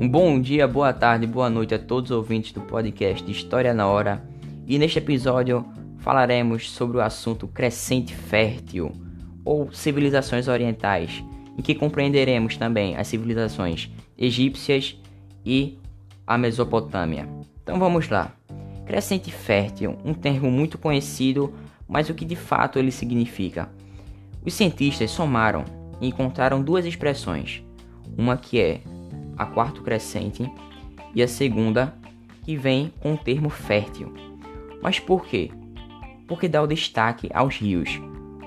Um bom dia, boa tarde, boa noite a todos os ouvintes do podcast História na Hora. E neste episódio falaremos sobre o assunto crescente fértil ou civilizações orientais, em que compreenderemos também as civilizações egípcias e a Mesopotâmia. Então vamos lá. Crescente fértil, um termo muito conhecido, mas o que de fato ele significa? Os cientistas somaram e encontraram duas expressões. Uma que é a quarto crescente e a segunda que vem com o termo fértil. Mas por quê? Porque dá o destaque aos rios.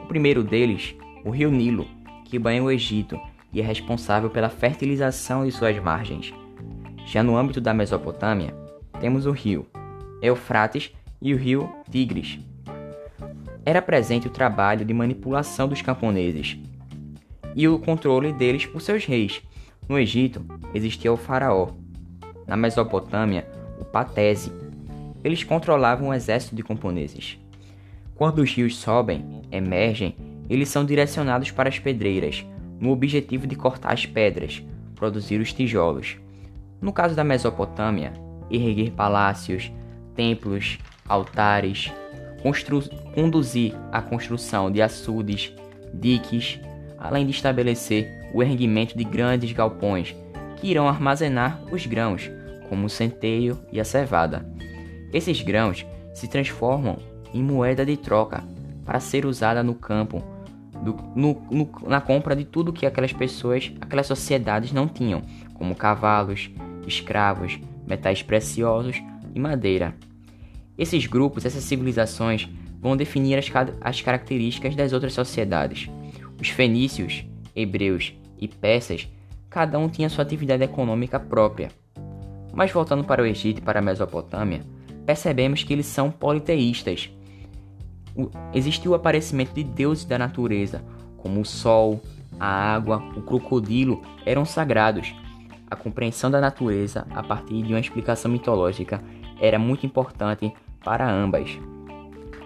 O primeiro deles, o rio Nilo, que banha o Egito e é responsável pela fertilização de suas margens. Já no âmbito da Mesopotâmia, temos o rio Eufrates e o rio Tigres. Era presente o trabalho de manipulação dos camponeses e o controle deles por seus reis, no Egito existia o faraó. Na Mesopotâmia, o patese. Eles controlavam um exército de camponeses. Quando os rios sobem, emergem, eles são direcionados para as pedreiras, no objetivo de cortar as pedras, produzir os tijolos. No caso da Mesopotâmia, erguer palácios, templos, altares, conduzir a construção de açudes, diques, além de estabelecer o erguimento de grandes galpões que irão armazenar os grãos, como o centeio e a cevada. Esses grãos se transformam em moeda de troca para ser usada no campo, do, no, no, na compra de tudo que aquelas pessoas, aquelas sociedades não tinham, como cavalos, escravos, metais preciosos e madeira. Esses grupos, essas civilizações, vão definir as, as características das outras sociedades. Os fenícios, hebreus e peças, cada um tinha sua atividade econômica própria. Mas voltando para o Egito e para a Mesopotâmia, percebemos que eles são politeístas. O, existiu o aparecimento de deuses da natureza, como o sol, a água, o crocodilo, eram sagrados. A compreensão da natureza a partir de uma explicação mitológica era muito importante para ambas.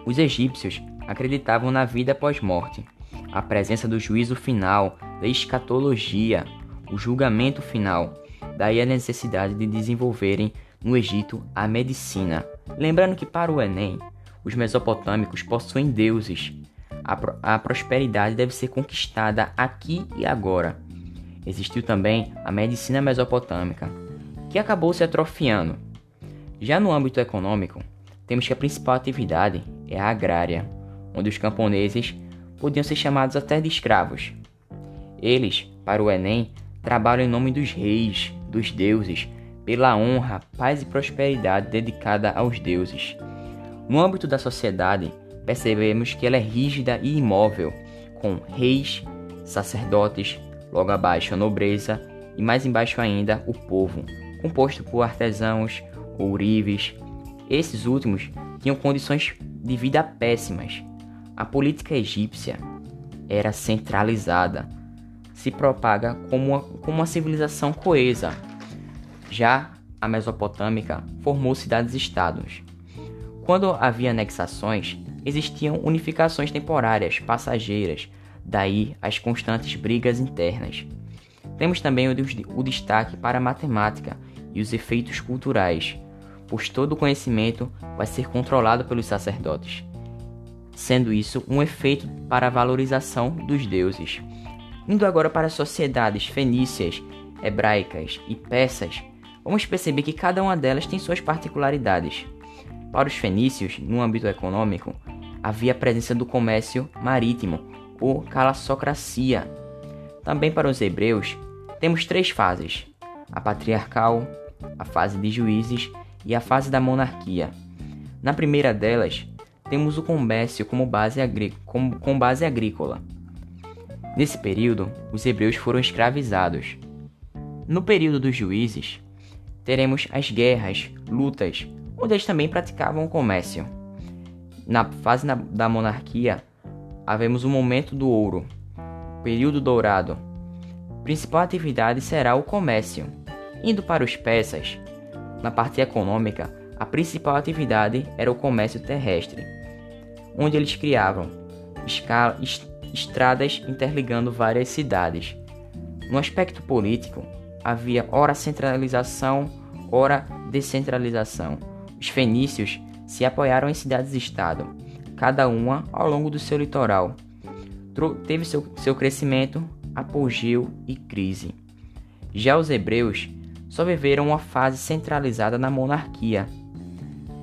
Os egípcios acreditavam na vida pós-morte a presença do juízo final, da escatologia, o julgamento final. Daí a necessidade de desenvolverem no Egito a medicina. Lembrando que para o Enem, os mesopotâmicos possuem deuses. A, pro a prosperidade deve ser conquistada aqui e agora. Existiu também a medicina mesopotâmica, que acabou se atrofiando. Já no âmbito econômico, temos que a principal atividade é a agrária, onde os camponeses podiam ser chamados até de escravos. Eles, para o Enem, trabalham em nome dos reis, dos deuses, pela honra, paz e prosperidade dedicada aos deuses. No âmbito da sociedade, percebemos que ela é rígida e imóvel, com reis, sacerdotes, logo abaixo a nobreza e mais embaixo ainda o povo, composto por artesãos, ourives. Esses últimos tinham condições de vida péssimas, a política egípcia era centralizada, se propaga como uma, como uma civilização coesa. Já a mesopotâmica formou cidades-estados. Quando havia anexações, existiam unificações temporárias, passageiras, daí as constantes brigas internas. Temos também o, o destaque para a matemática e os efeitos culturais, pois todo o conhecimento vai ser controlado pelos sacerdotes sendo isso um efeito para a valorização dos deuses. Indo agora para as sociedades fenícias, hebraicas e persas, vamos perceber que cada uma delas tem suas particularidades. Para os fenícios, no âmbito econômico, havia a presença do comércio marítimo, ou calassocracia. Também para os hebreus, temos três fases: a patriarcal, a fase de juízes e a fase da monarquia. Na primeira delas, temos o comércio como base como, com base agrícola. Nesse período, os hebreus foram escravizados. No período dos juízes, teremos as guerras, lutas, onde eles também praticavam o comércio. Na fase na, da monarquia, havemos o momento do ouro, período dourado. Principal atividade será o comércio. Indo para os persas, na parte econômica, a principal atividade era o comércio terrestre onde eles criavam estradas interligando várias cidades. No aspecto político, havia ora centralização, ora descentralização. Os fenícios se apoiaram em cidades-estado, cada uma ao longo do seu litoral. Teve seu, seu crescimento, apogeu e crise. Já os hebreus só viveram uma fase centralizada na monarquia.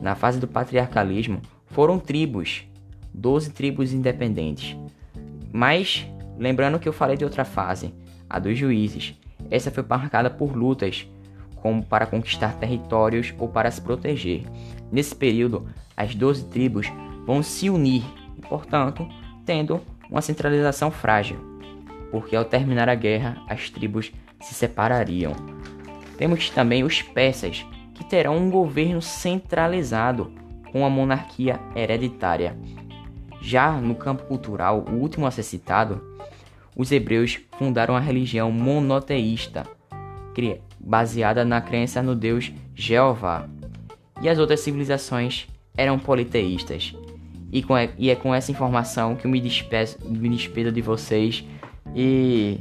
Na fase do patriarcalismo, foram tribos, 12 tribos independentes. Mas, lembrando que eu falei de outra fase, a dos juízes, essa foi marcada por lutas, como para conquistar territórios ou para se proteger. Nesse período, as 12 tribos vão se unir e, portanto, tendo uma centralização frágil, porque ao terminar a guerra, as tribos se separariam. Temos também os persas, que terão um governo centralizado com a monarquia hereditária. Já no campo cultural, o último a ser citado, os hebreus fundaram a religião monoteísta, baseada na crença no Deus Jeová, e as outras civilizações eram politeístas. E, e é com essa informação que eu me despeço, me despedo de vocês e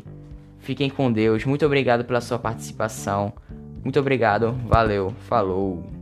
fiquem com Deus. Muito obrigado pela sua participação. Muito obrigado, valeu, falou.